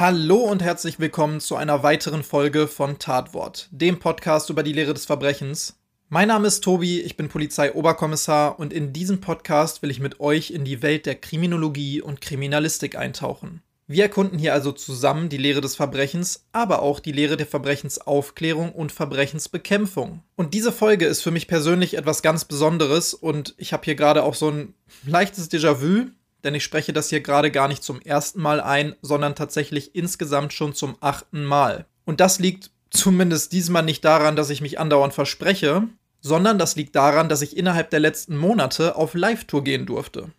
Hallo und herzlich willkommen zu einer weiteren Folge von Tatwort, dem Podcast über die Lehre des Verbrechens. Mein Name ist Tobi, ich bin Polizeioberkommissar und in diesem Podcast will ich mit euch in die Welt der Kriminologie und Kriminalistik eintauchen. Wir erkunden hier also zusammen die Lehre des Verbrechens, aber auch die Lehre der Verbrechensaufklärung und Verbrechensbekämpfung. Und diese Folge ist für mich persönlich etwas ganz Besonderes und ich habe hier gerade auch so ein leichtes Déjà-vu, denn ich spreche das hier gerade gar nicht zum ersten Mal ein, sondern tatsächlich insgesamt schon zum achten Mal. Und das liegt zumindest diesmal nicht daran, dass ich mich andauernd verspreche, sondern das liegt daran, dass ich innerhalb der letzten Monate auf Live-Tour gehen durfte.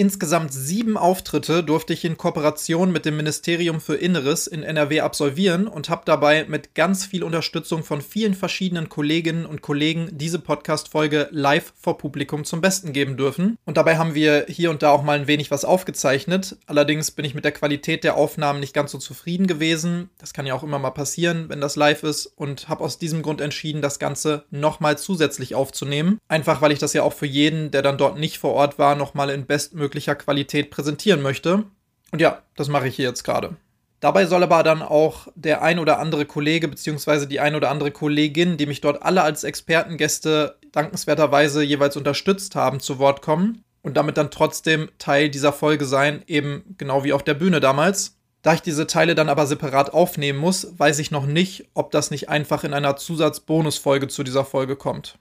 Insgesamt sieben Auftritte durfte ich in Kooperation mit dem Ministerium für Inneres in NRW absolvieren und habe dabei mit ganz viel Unterstützung von vielen verschiedenen Kolleginnen und Kollegen diese Podcast-Folge live vor Publikum zum Besten geben dürfen. Und dabei haben wir hier und da auch mal ein wenig was aufgezeichnet. Allerdings bin ich mit der Qualität der Aufnahmen nicht ganz so zufrieden gewesen. Das kann ja auch immer mal passieren, wenn das live ist. Und habe aus diesem Grund entschieden, das Ganze nochmal zusätzlich aufzunehmen. Einfach weil ich das ja auch für jeden, der dann dort nicht vor Ort war, nochmal in bestmöglicher bestmöglicher Qualität präsentieren möchte. Und ja, das mache ich hier jetzt gerade. Dabei soll aber dann auch der ein oder andere Kollege bzw. die ein oder andere Kollegin, die mich dort alle als Expertengäste dankenswerterweise jeweils unterstützt haben, zu Wort kommen und damit dann trotzdem Teil dieser Folge sein, eben genau wie auf der Bühne damals. Da ich diese Teile dann aber separat aufnehmen muss, weiß ich noch nicht, ob das nicht einfach in einer Zusatzbonusfolge zu dieser Folge kommt.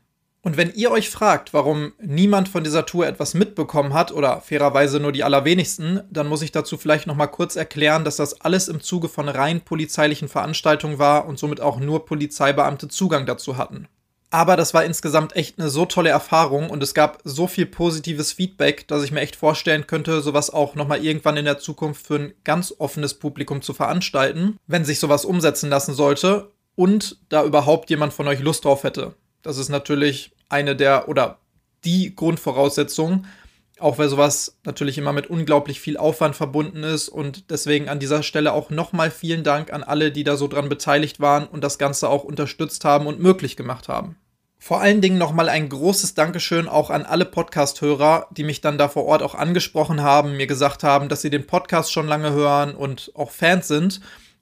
Und wenn ihr euch fragt, warum niemand von dieser Tour etwas mitbekommen hat oder fairerweise nur die allerwenigsten, dann muss ich dazu vielleicht noch mal kurz erklären, dass das alles im Zuge von rein polizeilichen Veranstaltungen war und somit auch nur Polizeibeamte Zugang dazu hatten. Aber das war insgesamt echt eine so tolle Erfahrung und es gab so viel positives Feedback, dass ich mir echt vorstellen könnte, sowas auch nochmal irgendwann in der Zukunft für ein ganz offenes Publikum zu veranstalten, wenn sich sowas umsetzen lassen sollte und da überhaupt jemand von euch Lust drauf hätte. Das ist natürlich eine der oder die Grundvoraussetzung, auch weil sowas natürlich immer mit unglaublich viel Aufwand verbunden ist und deswegen an dieser Stelle auch nochmal vielen Dank an alle, die da so dran beteiligt waren und das Ganze auch unterstützt haben und möglich gemacht haben. Vor allen Dingen nochmal ein großes Dankeschön auch an alle Podcast-Hörer, die mich dann da vor Ort auch angesprochen haben, mir gesagt haben, dass sie den Podcast schon lange hören und auch Fans sind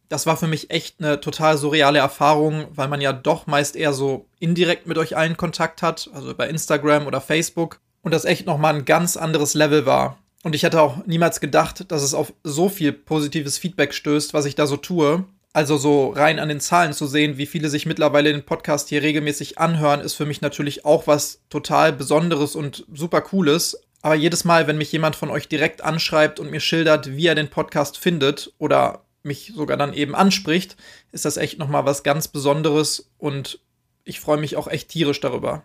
das war für mich echt eine total surreale Erfahrung, weil man ja doch meist eher so indirekt mit euch allen Kontakt hat, also bei Instagram oder Facebook. Und das echt nochmal ein ganz anderes Level war. Und ich hätte auch niemals gedacht, dass es auf so viel positives Feedback stößt, was ich da so tue. Also so rein an den Zahlen zu sehen, wie viele sich mittlerweile den Podcast hier regelmäßig anhören, ist für mich natürlich auch was total Besonderes und super Cooles. Aber jedes Mal, wenn mich jemand von euch direkt anschreibt und mir schildert, wie er den Podcast findet oder mich sogar dann eben anspricht, ist das echt nochmal was ganz Besonderes und ich freue mich auch echt tierisch darüber.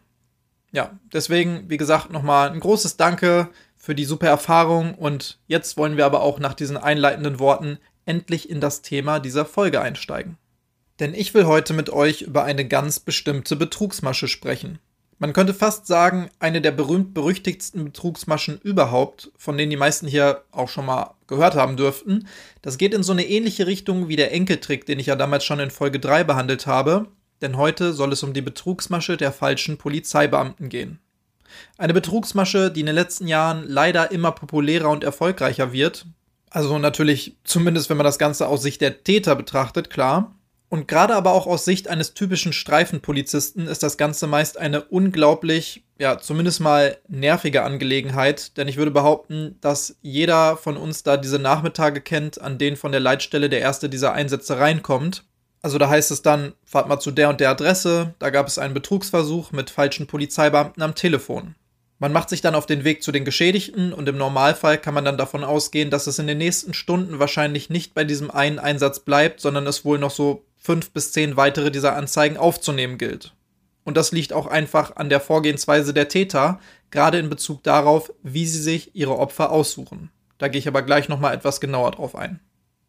Ja, deswegen, wie gesagt, nochmal ein großes Danke für die super Erfahrung und jetzt wollen wir aber auch nach diesen einleitenden Worten endlich in das Thema dieser Folge einsteigen. Denn ich will heute mit euch über eine ganz bestimmte Betrugsmasche sprechen. Man könnte fast sagen, eine der berühmt-berüchtigsten Betrugsmaschen überhaupt, von denen die meisten hier auch schon mal gehört haben dürften. Das geht in so eine ähnliche Richtung wie der Enkeltrick, den ich ja damals schon in Folge 3 behandelt habe, denn heute soll es um die Betrugsmasche der falschen Polizeibeamten gehen. Eine Betrugsmasche, die in den letzten Jahren leider immer populärer und erfolgreicher wird. Also natürlich, zumindest wenn man das Ganze aus Sicht der Täter betrachtet, klar. Und gerade aber auch aus Sicht eines typischen Streifenpolizisten ist das Ganze meist eine unglaublich, ja, zumindest mal nervige Angelegenheit, denn ich würde behaupten, dass jeder von uns da diese Nachmittage kennt, an denen von der Leitstelle der erste dieser Einsätze reinkommt. Also da heißt es dann, fahrt mal zu der und der Adresse, da gab es einen Betrugsversuch mit falschen Polizeibeamten am Telefon. Man macht sich dann auf den Weg zu den Geschädigten und im Normalfall kann man dann davon ausgehen, dass es in den nächsten Stunden wahrscheinlich nicht bei diesem einen Einsatz bleibt, sondern es wohl noch so fünf bis zehn weitere dieser Anzeigen aufzunehmen gilt. Und das liegt auch einfach an der Vorgehensweise der Täter, gerade in Bezug darauf, wie sie sich ihre Opfer aussuchen. Da gehe ich aber gleich nochmal etwas genauer drauf ein.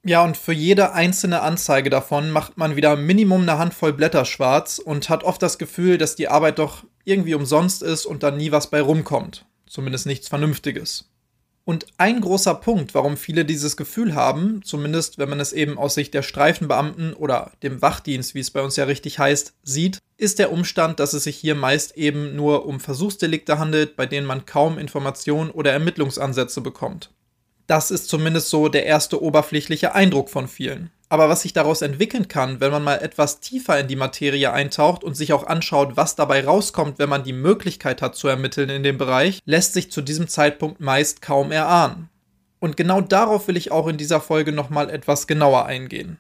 Ja, und für jede einzelne Anzeige davon macht man wieder Minimum eine Handvoll Blätter schwarz und hat oft das Gefühl, dass die Arbeit doch irgendwie umsonst ist und dann nie was bei rumkommt. Zumindest nichts Vernünftiges. Und ein großer Punkt, warum viele dieses Gefühl haben, zumindest wenn man es eben aus Sicht der Streifenbeamten oder dem Wachdienst, wie es bei uns ja richtig heißt, sieht, ist der Umstand, dass es sich hier meist eben nur um Versuchsdelikte handelt, bei denen man kaum Informationen oder Ermittlungsansätze bekommt. Das ist zumindest so der erste oberflächliche Eindruck von vielen. Aber was sich daraus entwickeln kann, wenn man mal etwas tiefer in die Materie eintaucht und sich auch anschaut, was dabei rauskommt, wenn man die Möglichkeit hat zu ermitteln in dem Bereich, lässt sich zu diesem Zeitpunkt meist kaum erahnen. Und genau darauf will ich auch in dieser Folge nochmal etwas genauer eingehen.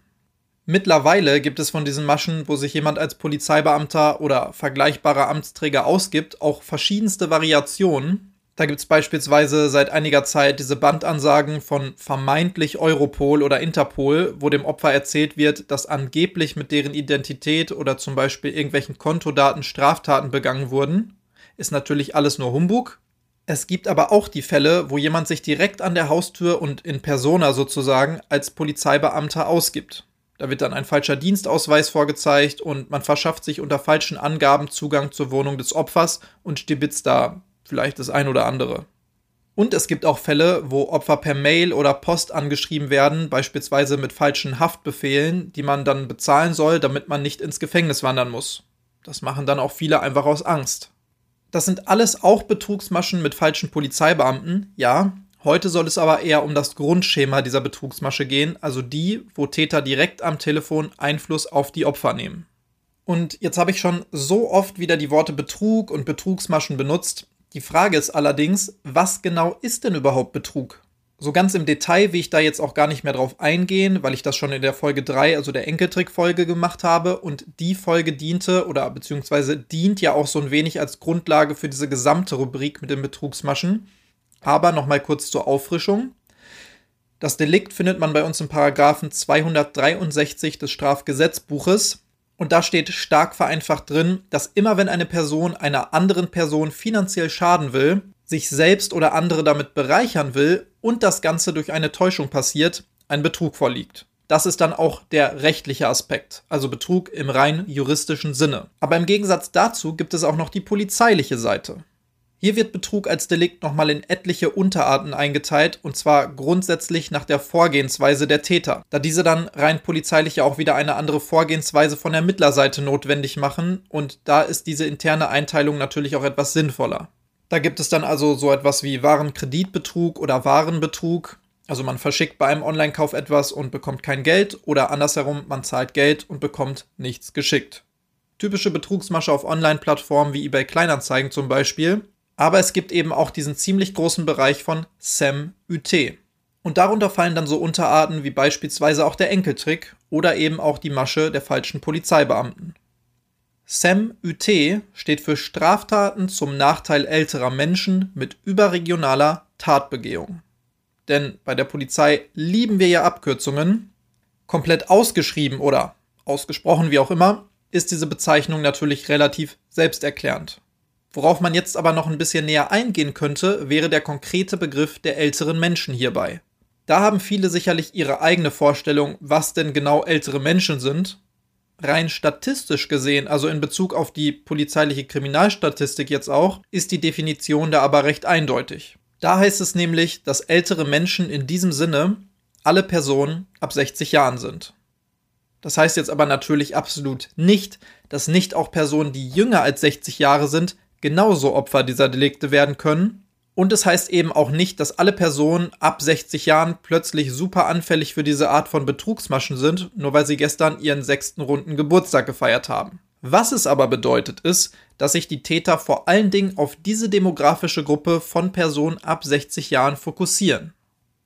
Mittlerweile gibt es von diesen Maschen, wo sich jemand als Polizeibeamter oder vergleichbarer Amtsträger ausgibt, auch verschiedenste Variationen, da gibt es beispielsweise seit einiger Zeit diese Bandansagen von vermeintlich Europol oder Interpol, wo dem Opfer erzählt wird, dass angeblich mit deren Identität oder zum Beispiel irgendwelchen Kontodaten Straftaten begangen wurden. Ist natürlich alles nur Humbug. Es gibt aber auch die Fälle, wo jemand sich direkt an der Haustür und in persona sozusagen als Polizeibeamter ausgibt. Da wird dann ein falscher Dienstausweis vorgezeigt und man verschafft sich unter falschen Angaben Zugang zur Wohnung des Opfers und stibitzt da vielleicht das ein oder andere. Und es gibt auch Fälle, wo Opfer per Mail oder Post angeschrieben werden, beispielsweise mit falschen Haftbefehlen, die man dann bezahlen soll, damit man nicht ins Gefängnis wandern muss. Das machen dann auch viele einfach aus Angst. Das sind alles auch Betrugsmaschen mit falschen Polizeibeamten, ja. Heute soll es aber eher um das Grundschema dieser Betrugsmasche gehen, also die, wo Täter direkt am Telefon Einfluss auf die Opfer nehmen. Und jetzt habe ich schon so oft wieder die Worte Betrug und Betrugsmaschen benutzt, die Frage ist allerdings, was genau ist denn überhaupt Betrug? So ganz im Detail will ich da jetzt auch gar nicht mehr drauf eingehen, weil ich das schon in der Folge 3, also der Enkeltrick-Folge gemacht habe und die Folge diente oder beziehungsweise dient ja auch so ein wenig als Grundlage für diese gesamte Rubrik mit den Betrugsmaschen. Aber nochmal kurz zur Auffrischung. Das Delikt findet man bei uns im Paragraphen 263 des Strafgesetzbuches und da steht stark vereinfacht drin, dass immer wenn eine Person einer anderen Person finanziell schaden will, sich selbst oder andere damit bereichern will und das Ganze durch eine Täuschung passiert, ein Betrug vorliegt. Das ist dann auch der rechtliche Aspekt, also Betrug im rein juristischen Sinne. Aber im Gegensatz dazu gibt es auch noch die polizeiliche Seite. Hier wird Betrug als Delikt nochmal in etliche Unterarten eingeteilt, und zwar grundsätzlich nach der Vorgehensweise der Täter, da diese dann rein polizeilich ja auch wieder eine andere Vorgehensweise von der Mittlerseite notwendig machen, und da ist diese interne Einteilung natürlich auch etwas sinnvoller. Da gibt es dann also so etwas wie Warenkreditbetrug oder Warenbetrug, also man verschickt bei einem Online-Kauf etwas und bekommt kein Geld oder andersherum, man zahlt Geld und bekommt nichts geschickt. Typische Betrugsmasche auf Online-Plattformen wie eBay Kleinanzeigen zum Beispiel. Aber es gibt eben auch diesen ziemlich großen Bereich von SEM-UT. Und darunter fallen dann so Unterarten wie beispielsweise auch der Enkeltrick oder eben auch die Masche der falschen Polizeibeamten. SEM-UT steht für Straftaten zum Nachteil älterer Menschen mit überregionaler Tatbegehung. Denn bei der Polizei lieben wir ja Abkürzungen. Komplett ausgeschrieben oder ausgesprochen wie auch immer, ist diese Bezeichnung natürlich relativ selbsterklärend. Worauf man jetzt aber noch ein bisschen näher eingehen könnte, wäre der konkrete Begriff der älteren Menschen hierbei. Da haben viele sicherlich ihre eigene Vorstellung, was denn genau ältere Menschen sind. Rein statistisch gesehen, also in Bezug auf die polizeiliche Kriminalstatistik jetzt auch, ist die Definition da aber recht eindeutig. Da heißt es nämlich, dass ältere Menschen in diesem Sinne alle Personen ab 60 Jahren sind. Das heißt jetzt aber natürlich absolut nicht, dass nicht auch Personen, die jünger als 60 Jahre sind, genauso Opfer dieser Delikte werden können. Und es heißt eben auch nicht, dass alle Personen ab 60 Jahren plötzlich super anfällig für diese Art von Betrugsmaschen sind, nur weil sie gestern ihren sechsten runden Geburtstag gefeiert haben. Was es aber bedeutet, ist, dass sich die Täter vor allen Dingen auf diese demografische Gruppe von Personen ab 60 Jahren fokussieren.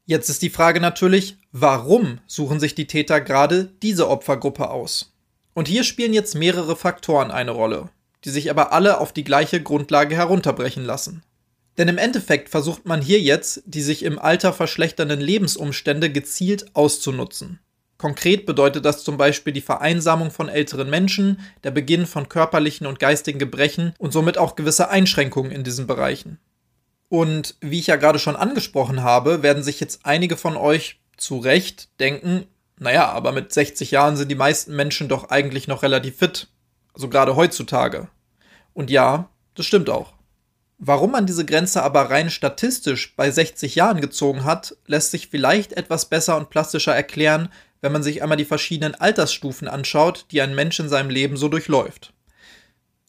Jetzt ist die Frage natürlich, warum suchen sich die Täter gerade diese Opfergruppe aus? Und hier spielen jetzt mehrere Faktoren eine Rolle die sich aber alle auf die gleiche Grundlage herunterbrechen lassen. Denn im Endeffekt versucht man hier jetzt, die sich im Alter verschlechternden Lebensumstände gezielt auszunutzen. Konkret bedeutet das zum Beispiel die Vereinsamung von älteren Menschen, der Beginn von körperlichen und geistigen Gebrechen und somit auch gewisse Einschränkungen in diesen Bereichen. Und wie ich ja gerade schon angesprochen habe, werden sich jetzt einige von euch zu Recht denken, naja, aber mit 60 Jahren sind die meisten Menschen doch eigentlich noch relativ fit. Also gerade heutzutage. Und ja, das stimmt auch. Warum man diese Grenze aber rein statistisch bei 60 Jahren gezogen hat, lässt sich vielleicht etwas besser und plastischer erklären, wenn man sich einmal die verschiedenen Altersstufen anschaut, die ein Mensch in seinem Leben so durchläuft.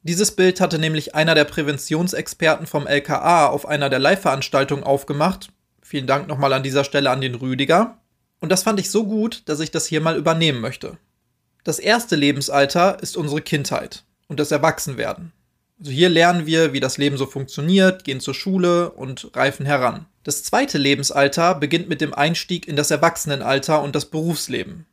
Dieses Bild hatte nämlich einer der Präventionsexperten vom LKA auf einer der Live-Veranstaltungen aufgemacht. Vielen Dank nochmal an dieser Stelle an den Rüdiger. Und das fand ich so gut, dass ich das hier mal übernehmen möchte. Das erste Lebensalter ist unsere Kindheit und das Erwachsenwerden. Also hier lernen wir, wie das Leben so funktioniert, gehen zur Schule und reifen heran. Das zweite Lebensalter beginnt mit dem Einstieg in das Erwachsenenalter und das Berufsleben.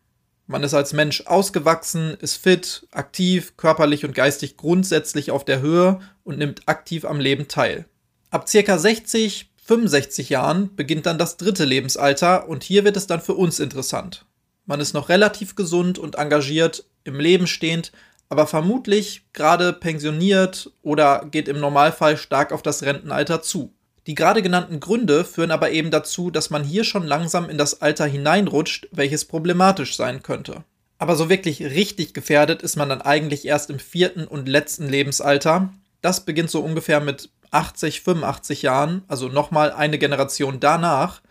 Man ist als Mensch ausgewachsen, ist fit, aktiv, körperlich und geistig grundsätzlich auf der Höhe und nimmt aktiv am Leben teil. Ab circa 60, 65 Jahren beginnt dann das dritte Lebensalter und hier wird es dann für uns interessant. Man ist noch relativ gesund und engagiert, im Leben stehend aber vermutlich gerade pensioniert oder geht im Normalfall stark auf das Rentenalter zu. Die gerade genannten Gründe führen aber eben dazu, dass man hier schon langsam in das Alter hineinrutscht, welches problematisch sein könnte. Aber so wirklich richtig gefährdet ist man dann eigentlich erst im vierten und letzten Lebensalter. Das beginnt so ungefähr mit 80, 85 Jahren, also nochmal eine Generation danach.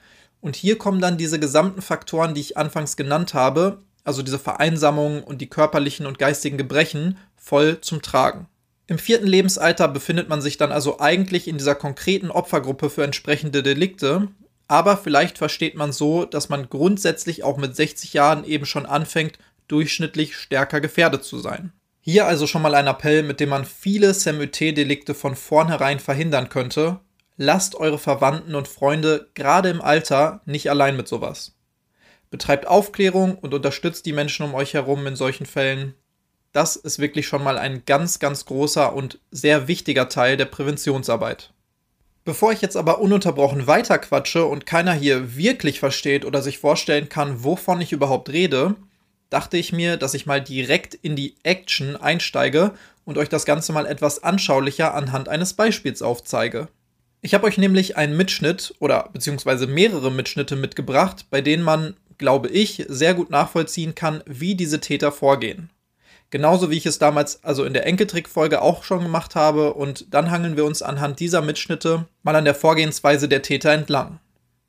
Und hier kommen dann diese gesamten Faktoren, die ich anfangs genannt habe, also diese Vereinsamung und die körperlichen und geistigen Gebrechen, voll zum Tragen. Im vierten Lebensalter befindet man sich dann also eigentlich in dieser konkreten Opfergruppe für entsprechende Delikte, aber vielleicht versteht man so, dass man grundsätzlich auch mit 60 Jahren eben schon anfängt, durchschnittlich stärker gefährdet zu sein. Hier also schon mal ein Appell, mit dem man viele SEMUT-Delikte von vornherein verhindern könnte. Lasst eure Verwandten und Freunde gerade im Alter nicht allein mit sowas betreibt Aufklärung und unterstützt die Menschen um euch herum in solchen Fällen. Das ist wirklich schon mal ein ganz, ganz großer und sehr wichtiger Teil der Präventionsarbeit. Bevor ich jetzt aber ununterbrochen weiterquatsche und keiner hier wirklich versteht oder sich vorstellen kann, wovon ich überhaupt rede, dachte ich mir, dass ich mal direkt in die Action einsteige und euch das Ganze mal etwas anschaulicher anhand eines Beispiels aufzeige. Ich habe euch nämlich einen Mitschnitt oder beziehungsweise mehrere Mitschnitte mitgebracht, bei denen man glaube ich, sehr gut nachvollziehen kann, wie diese Täter vorgehen. Genauso wie ich es damals also in der Enkeltrick-Folge auch schon gemacht habe und dann hangeln wir uns anhand dieser Mitschnitte mal an der Vorgehensweise der Täter entlang.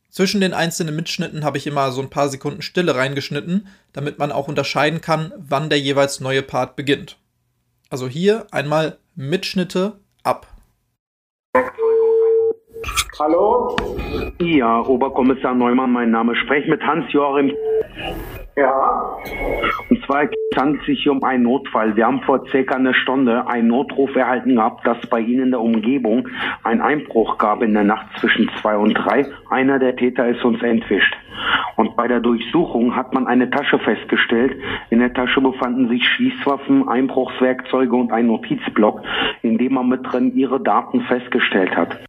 Zwischen den einzelnen Mitschnitten habe ich immer so ein paar Sekunden Stille reingeschnitten, damit man auch unterscheiden kann, wann der jeweils neue Part beginnt. Also hier einmal Mitschnitte ab. Hallo? Ja, Oberkommissar Neumann, mein Name. Sprech mit Hans-Joachim. Ja. Und zwar handelt es sich hier um einen Notfall. Wir haben vor circa einer Stunde einen Notruf erhalten gehabt, dass bei Ihnen in der Umgebung ein Einbruch gab in der Nacht zwischen zwei und drei. Einer der Täter ist uns entwischt. Und bei der Durchsuchung hat man eine Tasche festgestellt. In der Tasche befanden sich Schießwaffen, Einbruchswerkzeuge und ein Notizblock, in dem man mit drin ihre Daten festgestellt hat.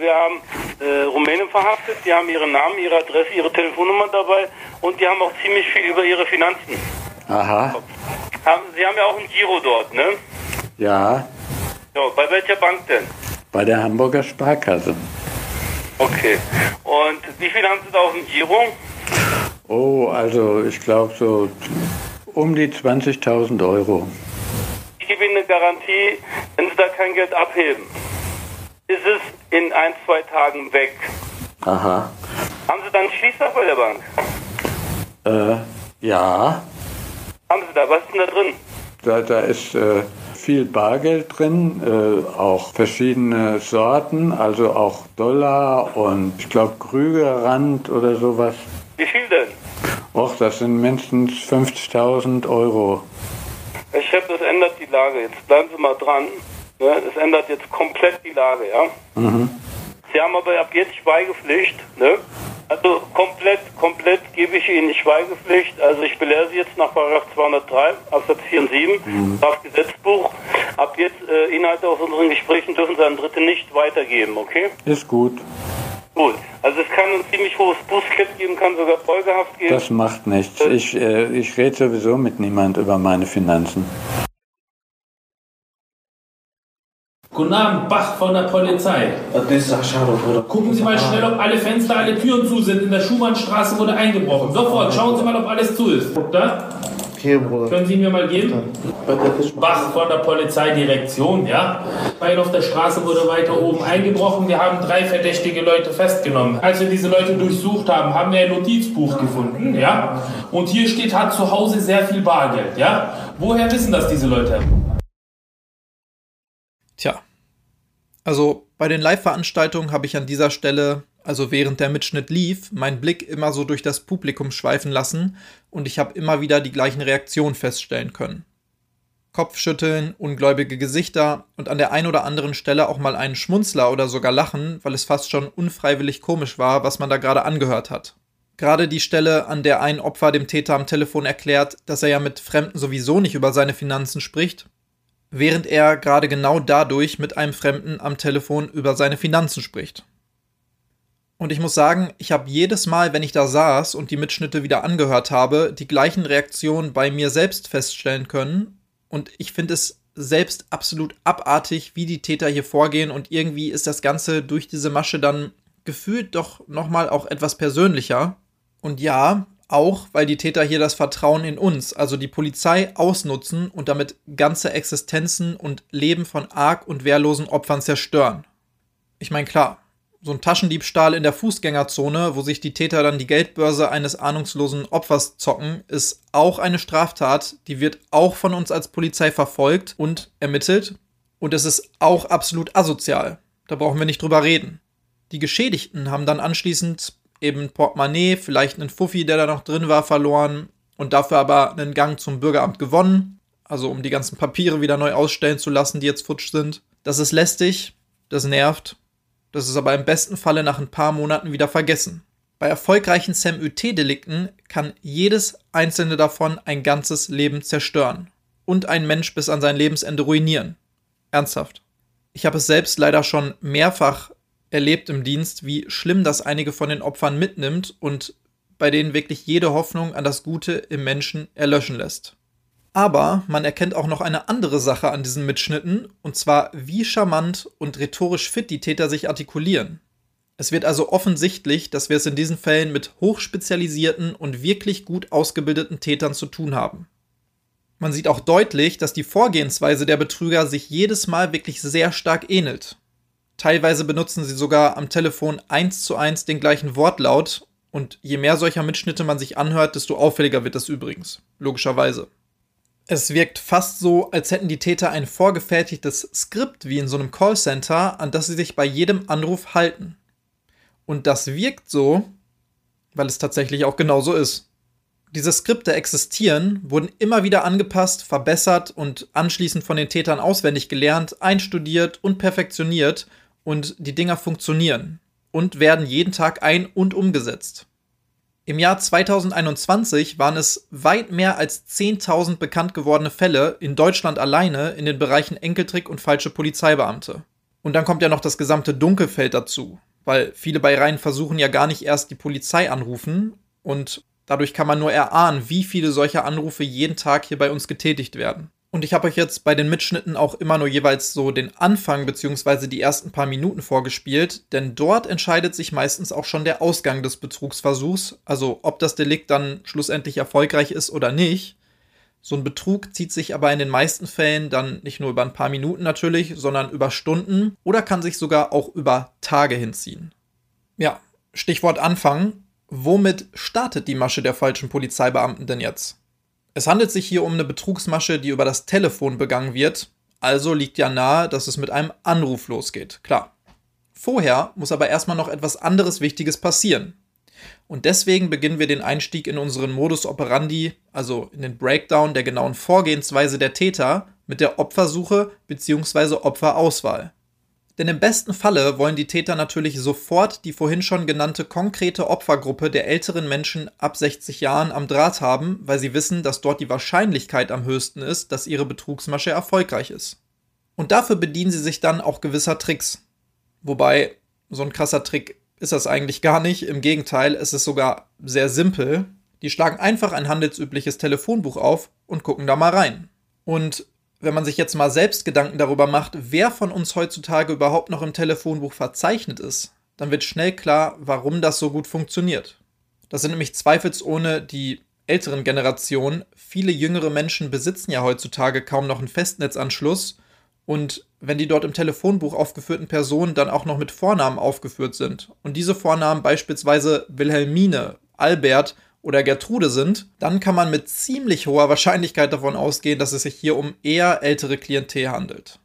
Wir haben äh, Rumänen verhaftet, die haben ihren Namen, ihre Adresse, ihre Telefonnummer dabei und die haben auch ziemlich viel über ihre Finanzen. Aha. Haben, Sie haben ja auch ein Giro dort, ne? Ja, Ja, bei welcher Bank denn? bei der Hamburger Sparkasse. Okay. Und wie viel haben Sie da auf dem Giro? Oh, also ich glaube so um die 20.000 Euro. Ich gebe Ihnen eine Garantie, wenn Sie da kein Geld abheben, ist es in ein, zwei Tagen weg. Aha. Haben Sie dann einen Schließfach bei der Bank? Äh, ja, Haben Sie da? Was ist denn da drin? da, da ist äh, viel Bargeld drin, äh, auch verschiedene Sorten, also auch Dollar und ich glaube Krügerrand oder sowas. Wie viel denn? Och, das sind mindestens 50.000 Euro. Herr Chef, das ändert die Lage. Jetzt bleiben Sie mal dran. Ne? Das ändert jetzt komplett die Lage, ja? Sie haben aber ab jetzt Schweigepflicht, ne? Also komplett, komplett gebe ich Ihnen Schweigepflicht. Also ich belehre Sie jetzt nach Paragraph 203 Absatz 4 und 7 Strafgesetzbuch. Ab jetzt äh, Inhalte aus unseren Gesprächen dürfen Sie an Dritte nicht weitergeben, okay? Ist gut. Gut. Also es kann ein ziemlich hohes Bußgeld geben, kann sogar Folgehaft geben. Das macht nichts. Ich, äh, ich rede sowieso mit niemand über meine Finanzen. Guten Abend, Bach von der Polizei. Gucken Sie mal schnell, ob alle Fenster, alle Türen zu sind. In der Schumannstraße wurde eingebrochen. Sofort, schauen Sie mal, ob alles zu ist. Da? Okay, Bruder. Können Sie mir mal geben? Bach von der Polizeidirektion, ja. Weil auf der Straße wurde weiter oben eingebrochen. Wir haben drei verdächtige Leute festgenommen. Als wir diese Leute durchsucht haben, haben wir ein Notizbuch gefunden, ja. Und hier steht, hat zu Hause sehr viel Bargeld, ja. Woher wissen das diese Leute? Tja. Also bei den Live-Veranstaltungen habe ich an dieser Stelle, also während der Mitschnitt lief, meinen Blick immer so durch das Publikum schweifen lassen und ich habe immer wieder die gleichen Reaktionen feststellen können. Kopfschütteln, ungläubige Gesichter und an der einen oder anderen Stelle auch mal einen Schmunzler oder sogar Lachen, weil es fast schon unfreiwillig komisch war, was man da gerade angehört hat. Gerade die Stelle, an der ein Opfer dem Täter am Telefon erklärt, dass er ja mit Fremden sowieso nicht über seine Finanzen spricht, während er gerade genau dadurch mit einem Fremden am Telefon über seine Finanzen spricht. Und ich muss sagen, ich habe jedes Mal, wenn ich da saß und die Mitschnitte wieder angehört habe, die gleichen Reaktionen bei mir selbst feststellen können. Und ich finde es selbst absolut abartig, wie die Täter hier vorgehen. Und irgendwie ist das Ganze durch diese Masche dann gefühlt doch nochmal auch etwas persönlicher. Und ja, auch weil die Täter hier das Vertrauen in uns, also die Polizei, ausnutzen und damit ganze Existenzen und Leben von arg und wehrlosen Opfern zerstören. Ich meine, klar, so ein Taschendiebstahl in der Fußgängerzone, wo sich die Täter dann die Geldbörse eines ahnungslosen Opfers zocken, ist auch eine Straftat, die wird auch von uns als Polizei verfolgt und ermittelt. Und es ist auch absolut asozial. Da brauchen wir nicht drüber reden. Die Geschädigten haben dann anschließend eben Portemonnaie, vielleicht einen Fuffi, der da noch drin war, verloren und dafür aber einen Gang zum Bürgeramt gewonnen. Also um die ganzen Papiere wieder neu ausstellen zu lassen, die jetzt futsch sind. Das ist lästig, das nervt das ist aber im besten Falle nach ein paar Monaten wieder vergessen. Bei erfolgreichen SAM-UT-Delikten kann jedes einzelne davon ein ganzes Leben zerstören und einen Mensch bis an sein Lebensende ruinieren. Ernsthaft. Ich habe es selbst leider schon mehrfach erlebt im Dienst, wie schlimm das einige von den Opfern mitnimmt und bei denen wirklich jede Hoffnung an das Gute im Menschen erlöschen lässt. Aber man erkennt auch noch eine andere Sache an diesen Mitschnitten, und zwar wie charmant und rhetorisch fit die Täter sich artikulieren. Es wird also offensichtlich, dass wir es in diesen Fällen mit hochspezialisierten und wirklich gut ausgebildeten Tätern zu tun haben. Man sieht auch deutlich, dass die Vorgehensweise der Betrüger sich jedes Mal wirklich sehr stark ähnelt. Teilweise benutzen sie sogar am Telefon eins zu eins den gleichen Wortlaut, und je mehr solcher Mitschnitte man sich anhört, desto auffälliger wird es übrigens, logischerweise. Es wirkt fast so, als hätten die Täter ein vorgefertigtes Skript wie in so einem Callcenter, an das sie sich bei jedem Anruf halten. Und das wirkt so, weil es tatsächlich auch genauso ist. Diese Skripte existieren, wurden immer wieder angepasst, verbessert und anschließend von den Tätern auswendig gelernt, einstudiert und perfektioniert und die Dinger funktionieren und werden jeden Tag ein- und umgesetzt. Im Jahr 2021 waren es weit mehr als 10.000 bekannt gewordene Fälle in Deutschland alleine in den Bereichen Enkeltrick und falsche Polizeibeamte. Und dann kommt ja noch das gesamte Dunkelfeld dazu, weil viele bei Reihen versuchen ja gar nicht erst die Polizei anrufen und dadurch kann man nur erahnen, wie viele solcher Anrufe jeden Tag hier bei uns getätigt werden. Und ich habe euch jetzt bei den Mitschnitten auch immer nur jeweils so den Anfang bzw. die ersten paar Minuten vorgespielt, denn dort entscheidet sich meistens auch schon der Ausgang des Betrugsversuchs, also ob das Delikt dann schlussendlich erfolgreich ist oder nicht. So ein Betrug zieht sich aber in den meisten Fällen dann nicht nur über ein paar Minuten natürlich, sondern über Stunden oder kann sich sogar auch über Tage hinziehen. Ja, Stichwort Anfang. Womit startet die Masche der falschen Polizeibeamten denn jetzt? Es handelt sich hier um eine Betrugsmasche, die über das Telefon begangen wird, also liegt ja nahe, dass es mit einem Anruf losgeht, klar. Vorher muss aber erstmal noch etwas anderes Wichtiges passieren. Und deswegen beginnen wir den Einstieg in unseren Modus operandi, also in den Breakdown der genauen Vorgehensweise der Täter, mit der Opfersuche bzw. Opferauswahl. Denn im besten Falle wollen die Täter natürlich sofort die vorhin schon genannte konkrete Opfergruppe der älteren Menschen ab 60 Jahren am Draht haben, weil sie wissen, dass dort die Wahrscheinlichkeit am höchsten ist, dass ihre Betrugsmasche erfolgreich ist. Und dafür bedienen sie sich dann auch gewisser Tricks. Wobei, so ein krasser Trick ist das eigentlich gar nicht. Im Gegenteil, es ist sogar sehr simpel. Die schlagen einfach ein handelsübliches Telefonbuch auf und gucken da mal rein. Und wenn man sich jetzt mal selbst Gedanken darüber macht, wer von uns heutzutage überhaupt noch im Telefonbuch verzeichnet ist, dann wird schnell klar, warum das so gut funktioniert. Das sind nämlich zweifelsohne die älteren Generationen. Viele jüngere Menschen besitzen ja heutzutage kaum noch einen Festnetzanschluss und wenn die dort im Telefonbuch aufgeführten Personen dann auch noch mit Vornamen aufgeführt sind und diese Vornamen beispielsweise Wilhelmine, Albert oder Gertrude sind, dann kann man mit ziemlich hoher Wahrscheinlichkeit davon ausgehen, dass es sich hier um eher ältere Klientel handelt.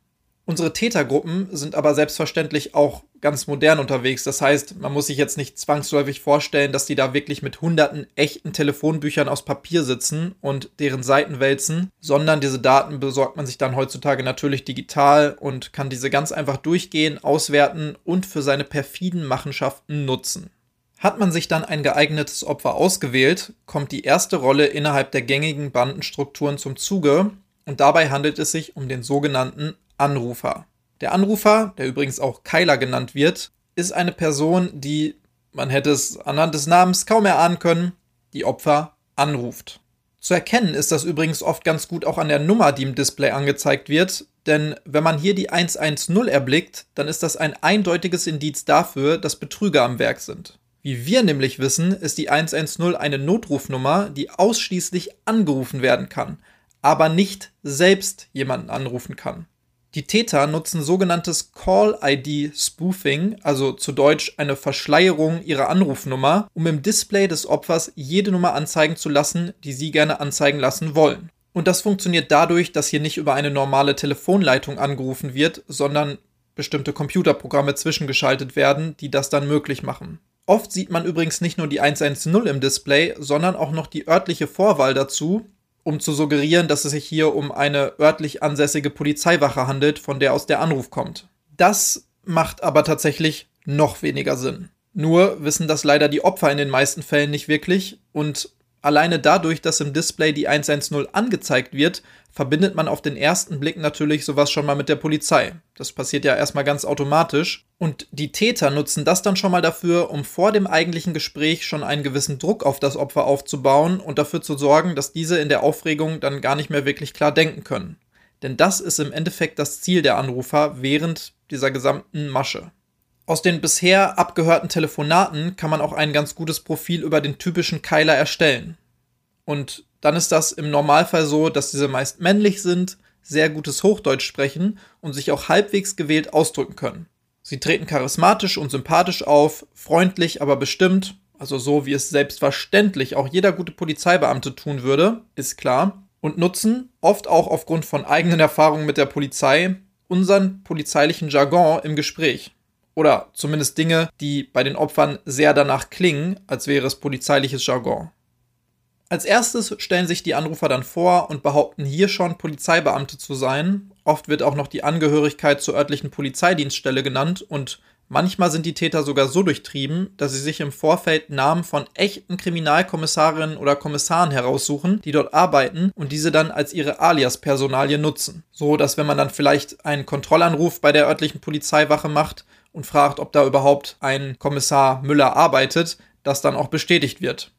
Unsere Tätergruppen sind aber selbstverständlich auch ganz modern unterwegs. Das heißt, man muss sich jetzt nicht zwangsläufig vorstellen, dass die da wirklich mit hunderten echten Telefonbüchern aus Papier sitzen und deren Seiten wälzen, sondern diese Daten besorgt man sich dann heutzutage natürlich digital und kann diese ganz einfach durchgehen, auswerten und für seine perfiden Machenschaften nutzen. Hat man sich dann ein geeignetes Opfer ausgewählt, kommt die erste Rolle innerhalb der gängigen Bandenstrukturen zum Zuge und dabei handelt es sich um den sogenannten Anrufer. Der Anrufer, der übrigens auch Keiler genannt wird, ist eine Person, die, man hätte es anhand des Namens kaum erahnen können, die Opfer anruft. Zu erkennen ist das übrigens oft ganz gut auch an der Nummer, die im Display angezeigt wird, denn wenn man hier die 110 erblickt, dann ist das ein eindeutiges Indiz dafür, dass Betrüger am Werk sind. Wie wir nämlich wissen, ist die 110 eine Notrufnummer, die ausschließlich angerufen werden kann, aber nicht selbst jemanden anrufen kann. Die Täter nutzen sogenanntes Call-ID-Spoofing, also zu Deutsch eine Verschleierung ihrer Anrufnummer, um im Display des Opfers jede Nummer anzeigen zu lassen, die sie gerne anzeigen lassen wollen. Und das funktioniert dadurch, dass hier nicht über eine normale Telefonleitung angerufen wird, sondern bestimmte Computerprogramme zwischengeschaltet werden, die das dann möglich machen. Oft sieht man übrigens nicht nur die 110 im Display, sondern auch noch die örtliche Vorwahl dazu, um zu suggerieren, dass es sich hier um eine örtlich ansässige Polizeiwache handelt, von der aus der Anruf kommt. Das macht aber tatsächlich noch weniger Sinn. Nur wissen das leider die Opfer in den meisten Fällen nicht wirklich und Alleine dadurch, dass im Display die 110 angezeigt wird, verbindet man auf den ersten Blick natürlich sowas schon mal mit der Polizei. Das passiert ja erstmal ganz automatisch. Und die Täter nutzen das dann schon mal dafür, um vor dem eigentlichen Gespräch schon einen gewissen Druck auf das Opfer aufzubauen und dafür zu sorgen, dass diese in der Aufregung dann gar nicht mehr wirklich klar denken können. Denn das ist im Endeffekt das Ziel der Anrufer während dieser gesamten Masche. Aus den bisher abgehörten Telefonaten kann man auch ein ganz gutes Profil über den typischen Keiler erstellen. Und dann ist das im Normalfall so, dass diese meist männlich sind, sehr gutes Hochdeutsch sprechen und sich auch halbwegs gewählt ausdrücken können. Sie treten charismatisch und sympathisch auf, freundlich, aber bestimmt, also so wie es selbstverständlich auch jeder gute Polizeibeamte tun würde, ist klar, und nutzen, oft auch aufgrund von eigenen Erfahrungen mit der Polizei, unseren polizeilichen Jargon im Gespräch. Oder zumindest Dinge, die bei den Opfern sehr danach klingen, als wäre es polizeiliches Jargon. Als erstes stellen sich die Anrufer dann vor und behaupten hier schon Polizeibeamte zu sein. Oft wird auch noch die Angehörigkeit zur örtlichen Polizeidienststelle genannt und manchmal sind die Täter sogar so durchtrieben, dass sie sich im Vorfeld Namen von echten Kriminalkommissarinnen oder Kommissaren heraussuchen, die dort arbeiten und diese dann als ihre Alias-Personalie nutzen. So dass wenn man dann vielleicht einen Kontrollanruf bei der örtlichen Polizeiwache macht, und fragt, ob da überhaupt ein Kommissar Müller arbeitet, das dann auch bestätigt wird.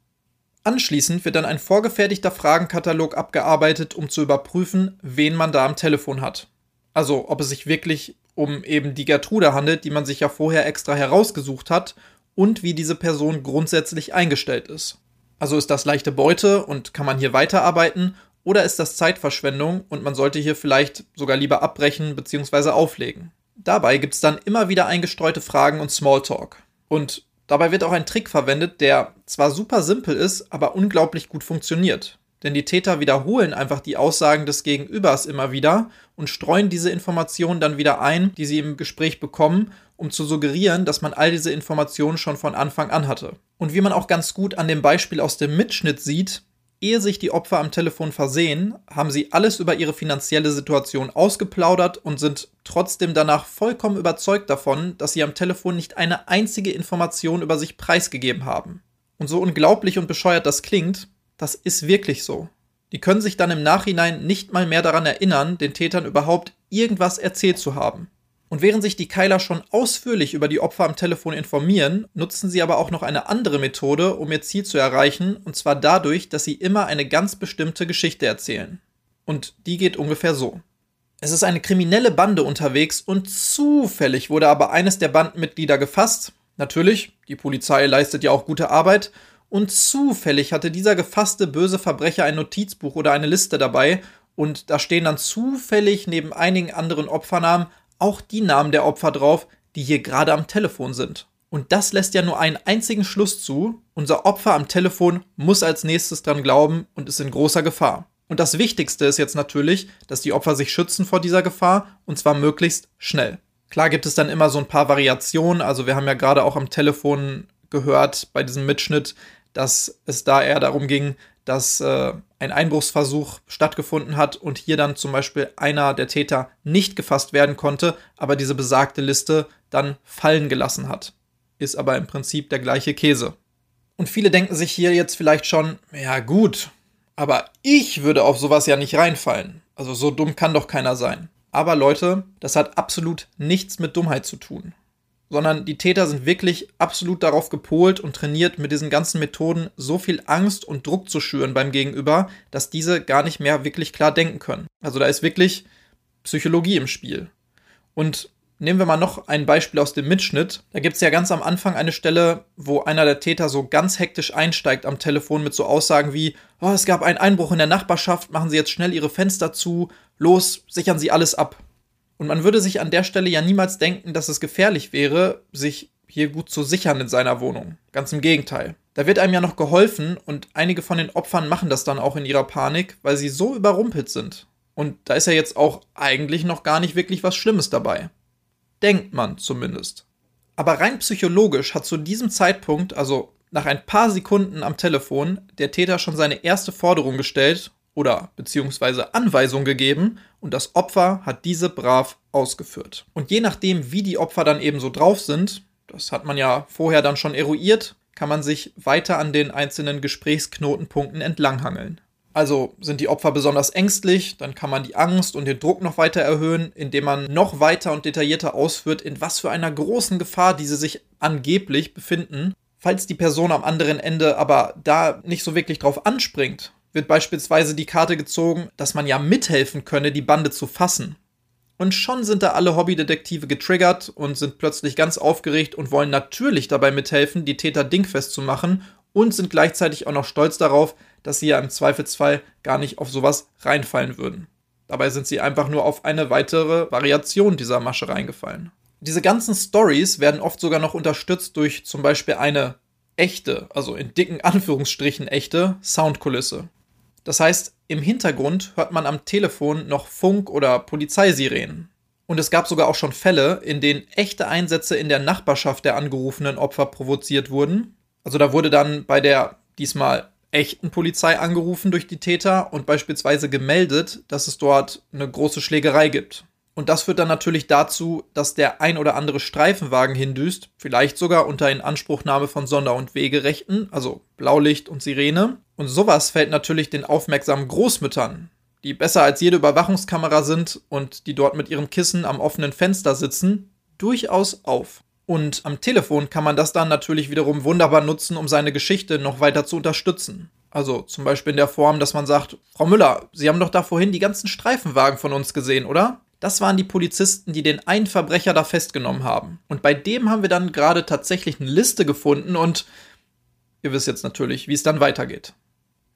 Anschließend wird dann ein vorgefertigter Fragenkatalog abgearbeitet, um zu überprüfen, wen man da am Telefon hat. Also ob es sich wirklich um eben die Gertrude handelt, die man sich ja vorher extra herausgesucht hat, und wie diese Person grundsätzlich eingestellt ist. Also ist das leichte Beute und kann man hier weiterarbeiten oder ist das Zeitverschwendung und man sollte hier vielleicht sogar lieber abbrechen bzw. auflegen. Dabei gibt es dann immer wieder eingestreute Fragen und Smalltalk. Und dabei wird auch ein Trick verwendet, der zwar super simpel ist, aber unglaublich gut funktioniert. Denn die Täter wiederholen einfach die Aussagen des Gegenübers immer wieder und streuen diese Informationen dann wieder ein, die sie im Gespräch bekommen, um zu suggerieren, dass man all diese Informationen schon von Anfang an hatte. Und wie man auch ganz gut an dem Beispiel aus dem Mitschnitt sieht, Ehe sich die Opfer am Telefon versehen, haben sie alles über ihre finanzielle Situation ausgeplaudert und sind trotzdem danach vollkommen überzeugt davon, dass sie am Telefon nicht eine einzige Information über sich preisgegeben haben. Und so unglaublich und bescheuert das klingt, das ist wirklich so. Die können sich dann im Nachhinein nicht mal mehr daran erinnern, den Tätern überhaupt irgendwas erzählt zu haben. Und während sich die Keiler schon ausführlich über die Opfer am Telefon informieren, nutzen sie aber auch noch eine andere Methode, um ihr Ziel zu erreichen, und zwar dadurch, dass sie immer eine ganz bestimmte Geschichte erzählen. Und die geht ungefähr so. Es ist eine kriminelle Bande unterwegs und zufällig wurde aber eines der Bandenmitglieder gefasst. Natürlich, die Polizei leistet ja auch gute Arbeit. Und zufällig hatte dieser gefasste böse Verbrecher ein Notizbuch oder eine Liste dabei. Und da stehen dann zufällig neben einigen anderen Opfernamen auch die Namen der Opfer drauf, die hier gerade am Telefon sind. Und das lässt ja nur einen einzigen Schluss zu. Unser Opfer am Telefon muss als nächstes dran glauben und ist in großer Gefahr. Und das Wichtigste ist jetzt natürlich, dass die Opfer sich schützen vor dieser Gefahr und zwar möglichst schnell. Klar gibt es dann immer so ein paar Variationen. Also wir haben ja gerade auch am Telefon gehört bei diesem Mitschnitt, dass es da eher darum ging, dass äh, ein Einbruchsversuch stattgefunden hat und hier dann zum Beispiel einer der Täter nicht gefasst werden konnte, aber diese besagte Liste dann fallen gelassen hat. Ist aber im Prinzip der gleiche Käse. Und viele denken sich hier jetzt vielleicht schon, ja gut, aber ich würde auf sowas ja nicht reinfallen. Also so dumm kann doch keiner sein. Aber Leute, das hat absolut nichts mit Dummheit zu tun. Sondern die Täter sind wirklich absolut darauf gepolt und trainiert, mit diesen ganzen Methoden so viel Angst und Druck zu schüren beim Gegenüber, dass diese gar nicht mehr wirklich klar denken können. Also da ist wirklich Psychologie im Spiel. Und Nehmen wir mal noch ein Beispiel aus dem Mitschnitt. Da gibt es ja ganz am Anfang eine Stelle, wo einer der Täter so ganz hektisch einsteigt am Telefon mit so Aussagen wie, oh, es gab einen Einbruch in der Nachbarschaft, machen Sie jetzt schnell Ihre Fenster zu, los, sichern Sie alles ab. Und man würde sich an der Stelle ja niemals denken, dass es gefährlich wäre, sich hier gut zu sichern in seiner Wohnung. Ganz im Gegenteil. Da wird einem ja noch geholfen und einige von den Opfern machen das dann auch in ihrer Panik, weil sie so überrumpelt sind. Und da ist ja jetzt auch eigentlich noch gar nicht wirklich was Schlimmes dabei. Denkt man zumindest. Aber rein psychologisch hat zu diesem Zeitpunkt, also nach ein paar Sekunden am Telefon, der Täter schon seine erste Forderung gestellt oder beziehungsweise Anweisung gegeben und das Opfer hat diese brav ausgeführt. Und je nachdem, wie die Opfer dann eben so drauf sind, das hat man ja vorher dann schon eruiert, kann man sich weiter an den einzelnen Gesprächsknotenpunkten entlanghangeln. Also sind die Opfer besonders ängstlich, dann kann man die Angst und den Druck noch weiter erhöhen, indem man noch weiter und detaillierter ausführt, in was für einer großen Gefahr diese sich angeblich befinden. Falls die Person am anderen Ende aber da nicht so wirklich drauf anspringt, wird beispielsweise die Karte gezogen, dass man ja mithelfen könne, die Bande zu fassen. Und schon sind da alle Hobbydetektive getriggert und sind plötzlich ganz aufgeregt und wollen natürlich dabei mithelfen, die Täter dingfest zu machen und sind gleichzeitig auch noch stolz darauf, dass sie ja im Zweifelsfall gar nicht auf sowas reinfallen würden. Dabei sind sie einfach nur auf eine weitere Variation dieser Masche reingefallen. Diese ganzen Stories werden oft sogar noch unterstützt durch zum Beispiel eine echte, also in dicken Anführungsstrichen echte Soundkulisse. Das heißt, im Hintergrund hört man am Telefon noch Funk- oder Polizeisirenen. Und es gab sogar auch schon Fälle, in denen echte Einsätze in der Nachbarschaft der angerufenen Opfer provoziert wurden. Also da wurde dann bei der diesmal echten Polizei angerufen durch die Täter und beispielsweise gemeldet, dass es dort eine große Schlägerei gibt. Und das führt dann natürlich dazu, dass der ein oder andere Streifenwagen hindüst, vielleicht sogar unter Inanspruchnahme von Sonder- und Wegerechten, also Blaulicht und Sirene. Und sowas fällt natürlich den aufmerksamen Großmüttern, die besser als jede Überwachungskamera sind und die dort mit ihrem Kissen am offenen Fenster sitzen, durchaus auf. Und am Telefon kann man das dann natürlich wiederum wunderbar nutzen, um seine Geschichte noch weiter zu unterstützen. Also zum Beispiel in der Form, dass man sagt, Frau Müller, Sie haben doch da vorhin die ganzen Streifenwagen von uns gesehen, oder? Das waren die Polizisten, die den einen Verbrecher da festgenommen haben. Und bei dem haben wir dann gerade tatsächlich eine Liste gefunden und ihr wisst jetzt natürlich, wie es dann weitergeht.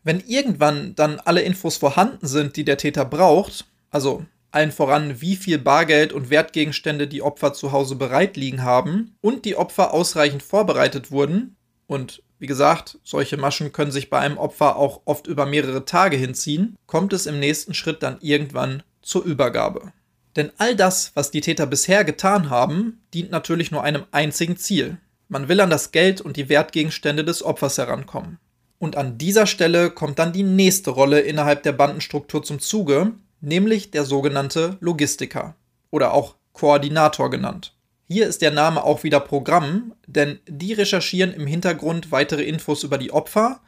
Wenn irgendwann dann alle Infos vorhanden sind, die der Täter braucht, also allen voran, wie viel Bargeld und Wertgegenstände die Opfer zu Hause bereit liegen haben und die Opfer ausreichend vorbereitet wurden. Und wie gesagt, solche Maschen können sich bei einem Opfer auch oft über mehrere Tage hinziehen, kommt es im nächsten Schritt dann irgendwann zur Übergabe. Denn all das, was die Täter bisher getan haben, dient natürlich nur einem einzigen Ziel. Man will an das Geld und die Wertgegenstände des Opfers herankommen. Und an dieser Stelle kommt dann die nächste Rolle innerhalb der Bandenstruktur zum Zuge, nämlich der sogenannte Logistiker oder auch Koordinator genannt. Hier ist der Name auch wieder Programm, denn die recherchieren im Hintergrund weitere Infos über die Opfer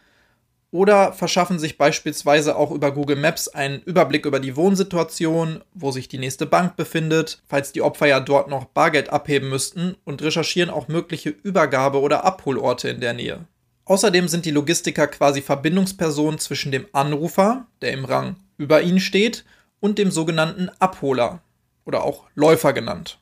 oder verschaffen sich beispielsweise auch über Google Maps einen Überblick über die Wohnsituation, wo sich die nächste Bank befindet, falls die Opfer ja dort noch Bargeld abheben müssten und recherchieren auch mögliche Übergabe- oder Abholorte in der Nähe. Außerdem sind die Logistiker quasi Verbindungspersonen zwischen dem Anrufer, der im Rang über ihnen steht, und dem sogenannten Abholer oder auch Läufer genannt.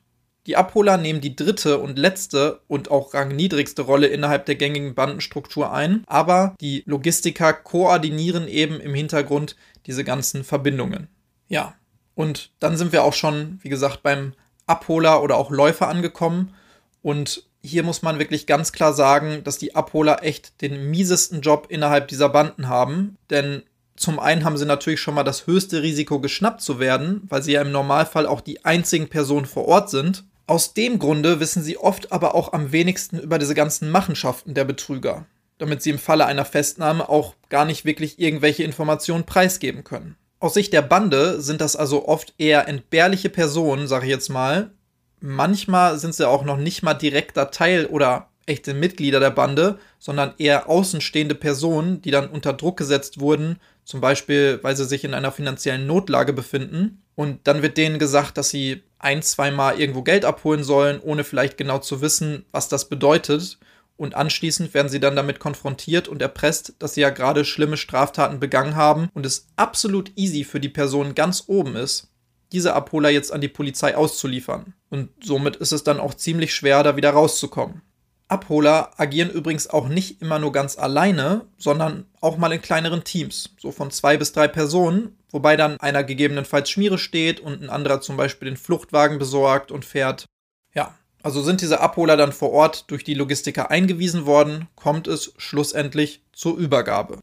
Die Abholer nehmen die dritte und letzte und auch rangniedrigste Rolle innerhalb der gängigen Bandenstruktur ein, aber die Logistiker koordinieren eben im Hintergrund diese ganzen Verbindungen. Ja, und dann sind wir auch schon, wie gesagt, beim Abholer oder auch Läufer angekommen und hier muss man wirklich ganz klar sagen, dass die Abholer echt den miesesten Job innerhalb dieser Banden haben, denn zum einen haben sie natürlich schon mal das höchste Risiko geschnappt zu werden, weil sie ja im Normalfall auch die einzigen Personen vor Ort sind. Aus dem Grunde wissen sie oft aber auch am wenigsten über diese ganzen Machenschaften der Betrüger, damit sie im Falle einer Festnahme auch gar nicht wirklich irgendwelche Informationen preisgeben können. Aus Sicht der Bande sind das also oft eher entbehrliche Personen, sage ich jetzt mal. Manchmal sind sie auch noch nicht mal direkter Teil oder echte Mitglieder der Bande, sondern eher außenstehende Personen, die dann unter Druck gesetzt wurden, zum Beispiel, weil sie sich in einer finanziellen Notlage befinden. Und dann wird denen gesagt, dass sie ein, zweimal irgendwo Geld abholen sollen, ohne vielleicht genau zu wissen, was das bedeutet. Und anschließend werden sie dann damit konfrontiert und erpresst, dass sie ja gerade schlimme Straftaten begangen haben und es absolut easy für die Person ganz oben ist, diese Abholer jetzt an die Polizei auszuliefern. Und somit ist es dann auch ziemlich schwer, da wieder rauszukommen. Abholer agieren übrigens auch nicht immer nur ganz alleine, sondern auch mal in kleineren Teams, so von zwei bis drei Personen, wobei dann einer gegebenenfalls Schmiere steht und ein anderer zum Beispiel den Fluchtwagen besorgt und fährt. Ja, also sind diese Abholer dann vor Ort durch die Logistiker eingewiesen worden, kommt es schlussendlich zur Übergabe.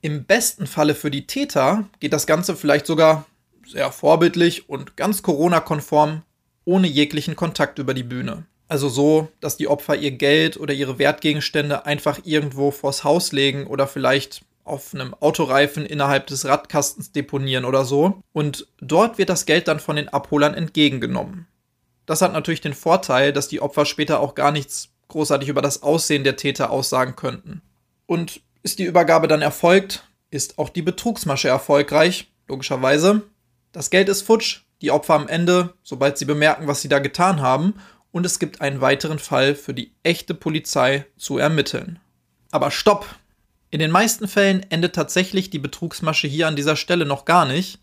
Im besten Falle für die Täter geht das Ganze vielleicht sogar sehr vorbildlich und ganz Corona-konform ohne jeglichen Kontakt über die Bühne. Also so, dass die Opfer ihr Geld oder ihre Wertgegenstände einfach irgendwo vors Haus legen oder vielleicht auf einem Autoreifen innerhalb des Radkastens deponieren oder so. Und dort wird das Geld dann von den Abholern entgegengenommen. Das hat natürlich den Vorteil, dass die Opfer später auch gar nichts großartig über das Aussehen der Täter aussagen könnten. Und ist die Übergabe dann erfolgt, ist auch die Betrugsmasche erfolgreich, logischerweise. Das Geld ist futsch, die Opfer am Ende, sobald sie bemerken, was sie da getan haben, und es gibt einen weiteren Fall für die echte Polizei zu ermitteln. Aber stopp! In den meisten Fällen endet tatsächlich die Betrugsmasche hier an dieser Stelle noch gar nicht,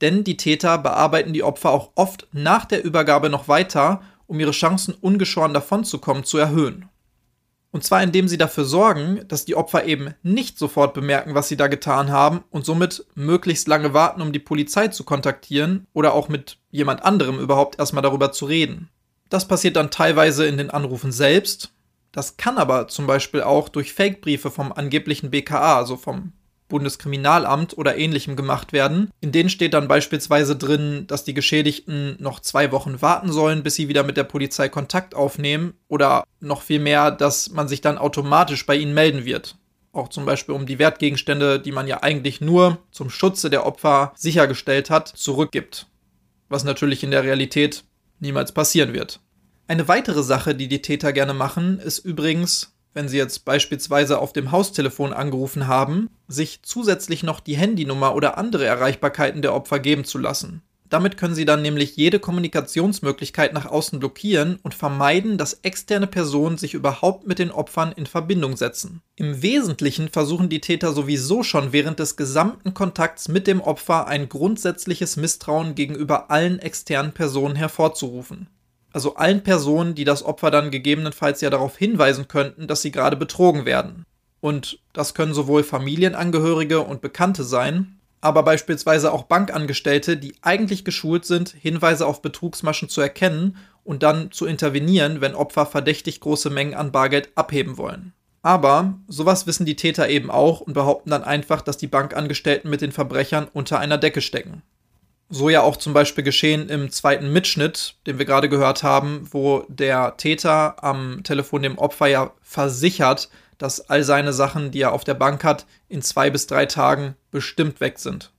denn die Täter bearbeiten die Opfer auch oft nach der Übergabe noch weiter, um ihre Chancen ungeschoren davonzukommen zu erhöhen. Und zwar indem sie dafür sorgen, dass die Opfer eben nicht sofort bemerken, was sie da getan haben und somit möglichst lange warten, um die Polizei zu kontaktieren oder auch mit jemand anderem überhaupt erstmal darüber zu reden. Das passiert dann teilweise in den Anrufen selbst. Das kann aber zum Beispiel auch durch Fake-Briefe vom angeblichen BKA, also vom Bundeskriminalamt oder ähnlichem gemacht werden. In denen steht dann beispielsweise drin, dass die Geschädigten noch zwei Wochen warten sollen, bis sie wieder mit der Polizei Kontakt aufnehmen oder noch viel mehr, dass man sich dann automatisch bei ihnen melden wird. Auch zum Beispiel um die Wertgegenstände, die man ja eigentlich nur zum Schutze der Opfer sichergestellt hat, zurückgibt. Was natürlich in der Realität niemals passieren wird. Eine weitere Sache, die die Täter gerne machen, ist übrigens, wenn sie jetzt beispielsweise auf dem Haustelefon angerufen haben, sich zusätzlich noch die Handynummer oder andere Erreichbarkeiten der Opfer geben zu lassen. Damit können sie dann nämlich jede Kommunikationsmöglichkeit nach außen blockieren und vermeiden, dass externe Personen sich überhaupt mit den Opfern in Verbindung setzen. Im Wesentlichen versuchen die Täter sowieso schon während des gesamten Kontakts mit dem Opfer ein grundsätzliches Misstrauen gegenüber allen externen Personen hervorzurufen. Also allen Personen, die das Opfer dann gegebenenfalls ja darauf hinweisen könnten, dass sie gerade betrogen werden. Und das können sowohl Familienangehörige und Bekannte sein, aber beispielsweise auch Bankangestellte, die eigentlich geschult sind, Hinweise auf Betrugsmaschen zu erkennen und dann zu intervenieren, wenn Opfer verdächtig große Mengen an Bargeld abheben wollen. Aber sowas wissen die Täter eben auch und behaupten dann einfach, dass die Bankangestellten mit den Verbrechern unter einer Decke stecken. So ja auch zum Beispiel geschehen im zweiten Mitschnitt, den wir gerade gehört haben, wo der Täter am Telefon dem Opfer ja versichert, dass all seine Sachen, die er auf der Bank hat, in zwei bis drei Tagen bestimmt weg sind.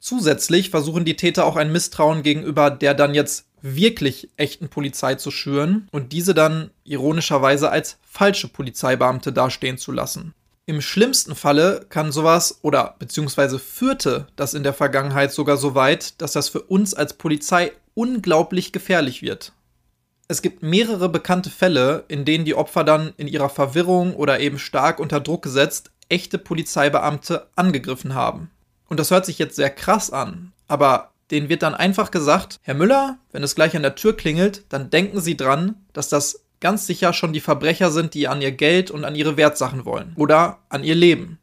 Zusätzlich versuchen die Täter auch ein Misstrauen gegenüber der dann jetzt wirklich echten Polizei zu schüren und diese dann ironischerweise als falsche Polizeibeamte dastehen zu lassen. Im schlimmsten Falle kann sowas oder beziehungsweise führte das in der Vergangenheit sogar so weit, dass das für uns als Polizei unglaublich gefährlich wird. Es gibt mehrere bekannte Fälle, in denen die Opfer dann in ihrer Verwirrung oder eben stark unter Druck gesetzt echte Polizeibeamte angegriffen haben. Und das hört sich jetzt sehr krass an, aber Denen wird dann einfach gesagt, Herr Müller, wenn es gleich an der Tür klingelt, dann denken Sie dran, dass das ganz sicher schon die Verbrecher sind, die an ihr Geld und an ihre Wertsachen wollen. Oder an ihr Leben.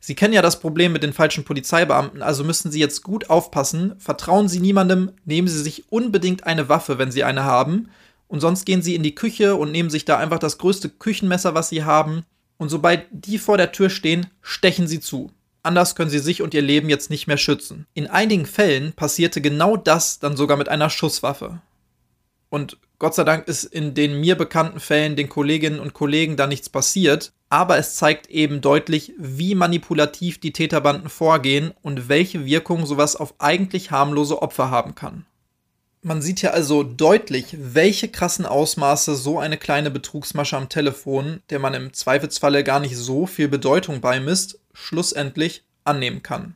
Sie kennen ja das Problem mit den falschen Polizeibeamten, also müssen Sie jetzt gut aufpassen. Vertrauen Sie niemandem, nehmen Sie sich unbedingt eine Waffe, wenn Sie eine haben. Und sonst gehen Sie in die Küche und nehmen sich da einfach das größte Küchenmesser, was Sie haben. Und sobald die vor der Tür stehen, stechen Sie zu. Anders können Sie sich und Ihr Leben jetzt nicht mehr schützen. In einigen Fällen passierte genau das dann sogar mit einer Schusswaffe. Und Gott sei Dank ist in den mir bekannten Fällen den Kolleginnen und Kollegen da nichts passiert, aber es zeigt eben deutlich, wie manipulativ die Täterbanden vorgehen und welche Wirkung sowas auf eigentlich harmlose Opfer haben kann. Man sieht hier also deutlich, welche krassen Ausmaße so eine kleine Betrugsmasche am Telefon, der man im Zweifelsfalle gar nicht so viel Bedeutung beimisst, schlussendlich annehmen kann.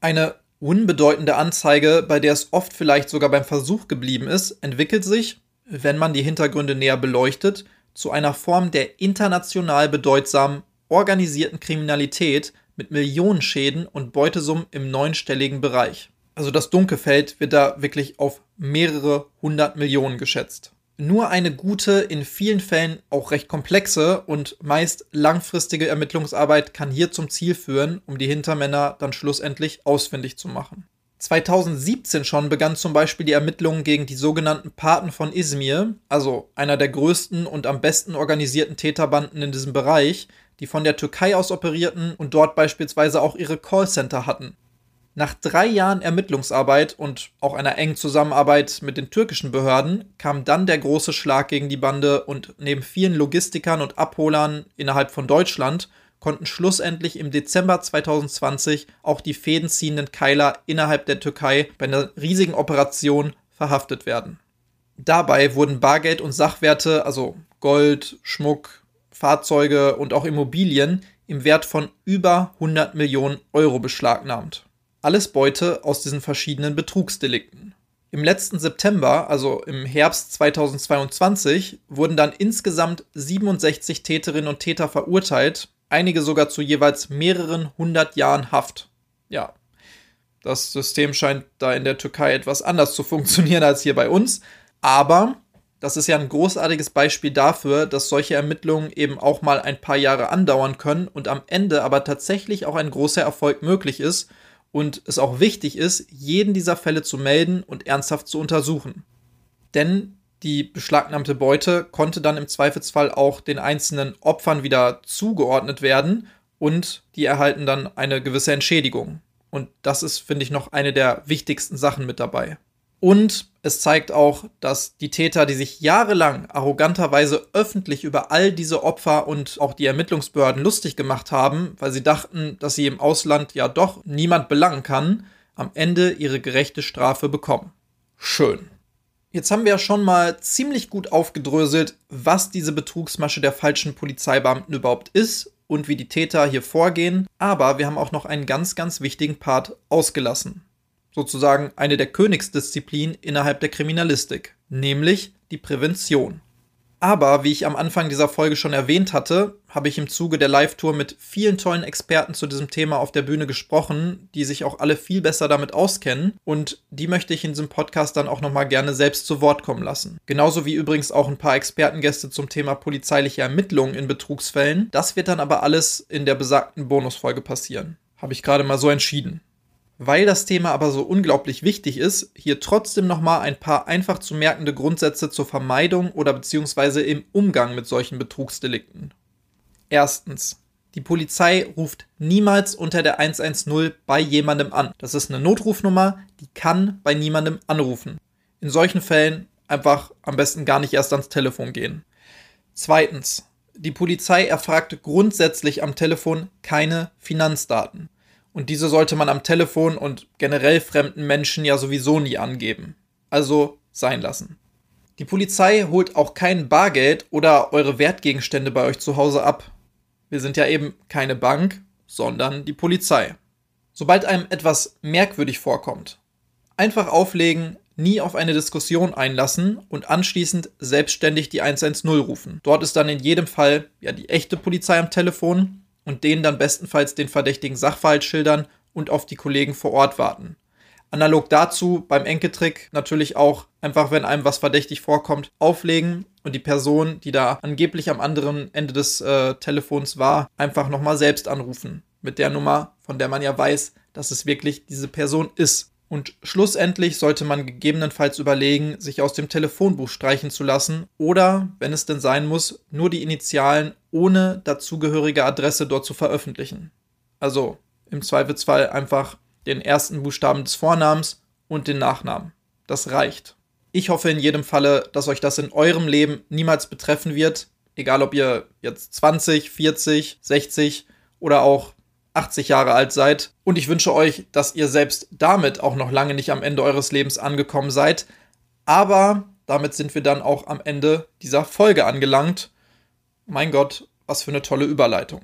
Eine unbedeutende Anzeige, bei der es oft vielleicht sogar beim Versuch geblieben ist, entwickelt sich, wenn man die Hintergründe näher beleuchtet, zu einer Form der international bedeutsamen organisierten Kriminalität mit Millionenschäden und Beutesummen im neunstelligen Bereich. Also das Dunkelfeld wird da wirklich auf mehrere hundert Millionen geschätzt. Nur eine gute, in vielen Fällen auch recht komplexe und meist langfristige Ermittlungsarbeit kann hier zum Ziel führen, um die Hintermänner dann schlussendlich ausfindig zu machen. 2017 schon begann zum Beispiel die Ermittlungen gegen die sogenannten Paten von Izmir, also einer der größten und am besten organisierten Täterbanden in diesem Bereich, die von der Türkei aus operierten und dort beispielsweise auch ihre Callcenter hatten. Nach drei Jahren Ermittlungsarbeit und auch einer engen Zusammenarbeit mit den türkischen Behörden kam dann der große Schlag gegen die Bande und neben vielen Logistikern und Abholern innerhalb von Deutschland konnten schlussendlich im Dezember 2020 auch die fädenziehenden Keiler innerhalb der Türkei bei einer riesigen Operation verhaftet werden. Dabei wurden Bargeld und Sachwerte, also Gold, Schmuck, Fahrzeuge und auch Immobilien im Wert von über 100 Millionen Euro beschlagnahmt. Alles Beute aus diesen verschiedenen Betrugsdelikten. Im letzten September, also im Herbst 2022, wurden dann insgesamt 67 Täterinnen und Täter verurteilt, einige sogar zu jeweils mehreren hundert Jahren Haft. Ja, das System scheint da in der Türkei etwas anders zu funktionieren als hier bei uns, aber das ist ja ein großartiges Beispiel dafür, dass solche Ermittlungen eben auch mal ein paar Jahre andauern können und am Ende aber tatsächlich auch ein großer Erfolg möglich ist und es auch wichtig ist, jeden dieser Fälle zu melden und ernsthaft zu untersuchen. Denn die beschlagnahmte Beute konnte dann im Zweifelsfall auch den einzelnen Opfern wieder zugeordnet werden und die erhalten dann eine gewisse Entschädigung. Und das ist, finde ich, noch eine der wichtigsten Sachen mit dabei. Und es zeigt auch, dass die Täter, die sich jahrelang arroganterweise öffentlich über all diese Opfer und auch die Ermittlungsbehörden lustig gemacht haben, weil sie dachten, dass sie im Ausland ja doch niemand belangen kann, am Ende ihre gerechte Strafe bekommen. Schön. Jetzt haben wir ja schon mal ziemlich gut aufgedröselt, was diese Betrugsmasche der falschen Polizeibeamten überhaupt ist und wie die Täter hier vorgehen, aber wir haben auch noch einen ganz, ganz wichtigen Part ausgelassen sozusagen eine der Königsdisziplinen innerhalb der Kriminalistik, nämlich die Prävention. Aber wie ich am Anfang dieser Folge schon erwähnt hatte, habe ich im Zuge der Live-Tour mit vielen tollen Experten zu diesem Thema auf der Bühne gesprochen, die sich auch alle viel besser damit auskennen und die möchte ich in diesem Podcast dann auch nochmal gerne selbst zu Wort kommen lassen. Genauso wie übrigens auch ein paar Expertengäste zum Thema polizeiliche Ermittlungen in Betrugsfällen. Das wird dann aber alles in der besagten Bonusfolge passieren. Habe ich gerade mal so entschieden. Weil das Thema aber so unglaublich wichtig ist, hier trotzdem nochmal ein paar einfach zu merkende Grundsätze zur Vermeidung oder beziehungsweise im Umgang mit solchen Betrugsdelikten. Erstens. Die Polizei ruft niemals unter der 110 bei jemandem an. Das ist eine Notrufnummer, die kann bei niemandem anrufen. In solchen Fällen einfach am besten gar nicht erst ans Telefon gehen. Zweitens. Die Polizei erfragt grundsätzlich am Telefon keine Finanzdaten. Und diese sollte man am Telefon und generell fremden Menschen ja sowieso nie angeben. Also sein lassen. Die Polizei holt auch kein Bargeld oder eure Wertgegenstände bei euch zu Hause ab. Wir sind ja eben keine Bank, sondern die Polizei. Sobald einem etwas merkwürdig vorkommt, einfach auflegen, nie auf eine Diskussion einlassen und anschließend selbstständig die 110 rufen. Dort ist dann in jedem Fall ja die echte Polizei am Telefon und denen dann bestenfalls den verdächtigen Sachverhalt schildern und auf die Kollegen vor Ort warten. Analog dazu beim Enkeltrick natürlich auch einfach, wenn einem was verdächtig vorkommt, auflegen und die Person, die da angeblich am anderen Ende des äh, Telefons war, einfach nochmal selbst anrufen. Mit der Nummer, von der man ja weiß, dass es wirklich diese Person ist. Und schlussendlich sollte man gegebenenfalls überlegen, sich aus dem Telefonbuch streichen zu lassen oder, wenn es denn sein muss, nur die Initialen ohne dazugehörige Adresse dort zu veröffentlichen. Also im Zweifelsfall einfach den ersten Buchstaben des Vornamens und den Nachnamen. Das reicht. Ich hoffe in jedem Falle, dass euch das in eurem Leben niemals betreffen wird, egal ob ihr jetzt 20, 40, 60 oder auch 80 Jahre alt seid. Und ich wünsche euch, dass ihr selbst damit auch noch lange nicht am Ende eures Lebens angekommen seid. Aber damit sind wir dann auch am Ende dieser Folge angelangt. Mein Gott, was für eine tolle Überleitung.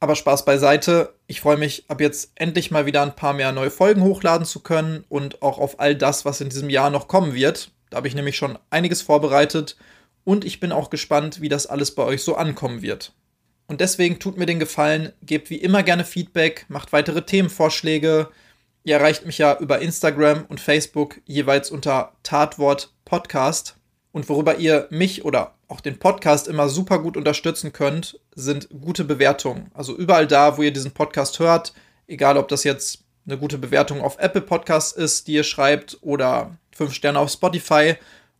Aber Spaß beiseite. Ich freue mich, ab jetzt endlich mal wieder ein paar mehr neue Folgen hochladen zu können und auch auf all das, was in diesem Jahr noch kommen wird. Da habe ich nämlich schon einiges vorbereitet und ich bin auch gespannt, wie das alles bei euch so ankommen wird. Und deswegen tut mir den Gefallen, gebt wie immer gerne Feedback, macht weitere Themenvorschläge. Ihr erreicht mich ja über Instagram und Facebook jeweils unter Tatwort Podcast. Und worüber ihr mich oder auch den Podcast immer super gut unterstützen könnt, sind gute Bewertungen. Also überall da, wo ihr diesen Podcast hört, egal ob das jetzt eine gute Bewertung auf Apple Podcasts ist, die ihr schreibt, oder fünf Sterne auf Spotify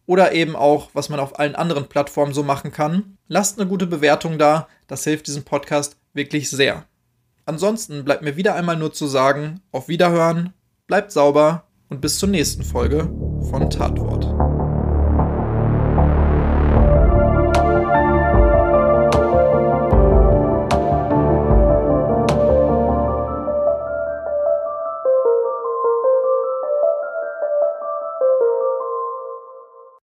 oder eben auch, was man auf allen anderen Plattformen so machen kann. Lasst eine gute Bewertung da, das hilft diesem Podcast wirklich sehr. Ansonsten bleibt mir wieder einmal nur zu sagen, auf Wiederhören, bleibt sauber und bis zur nächsten Folge von Tatwort.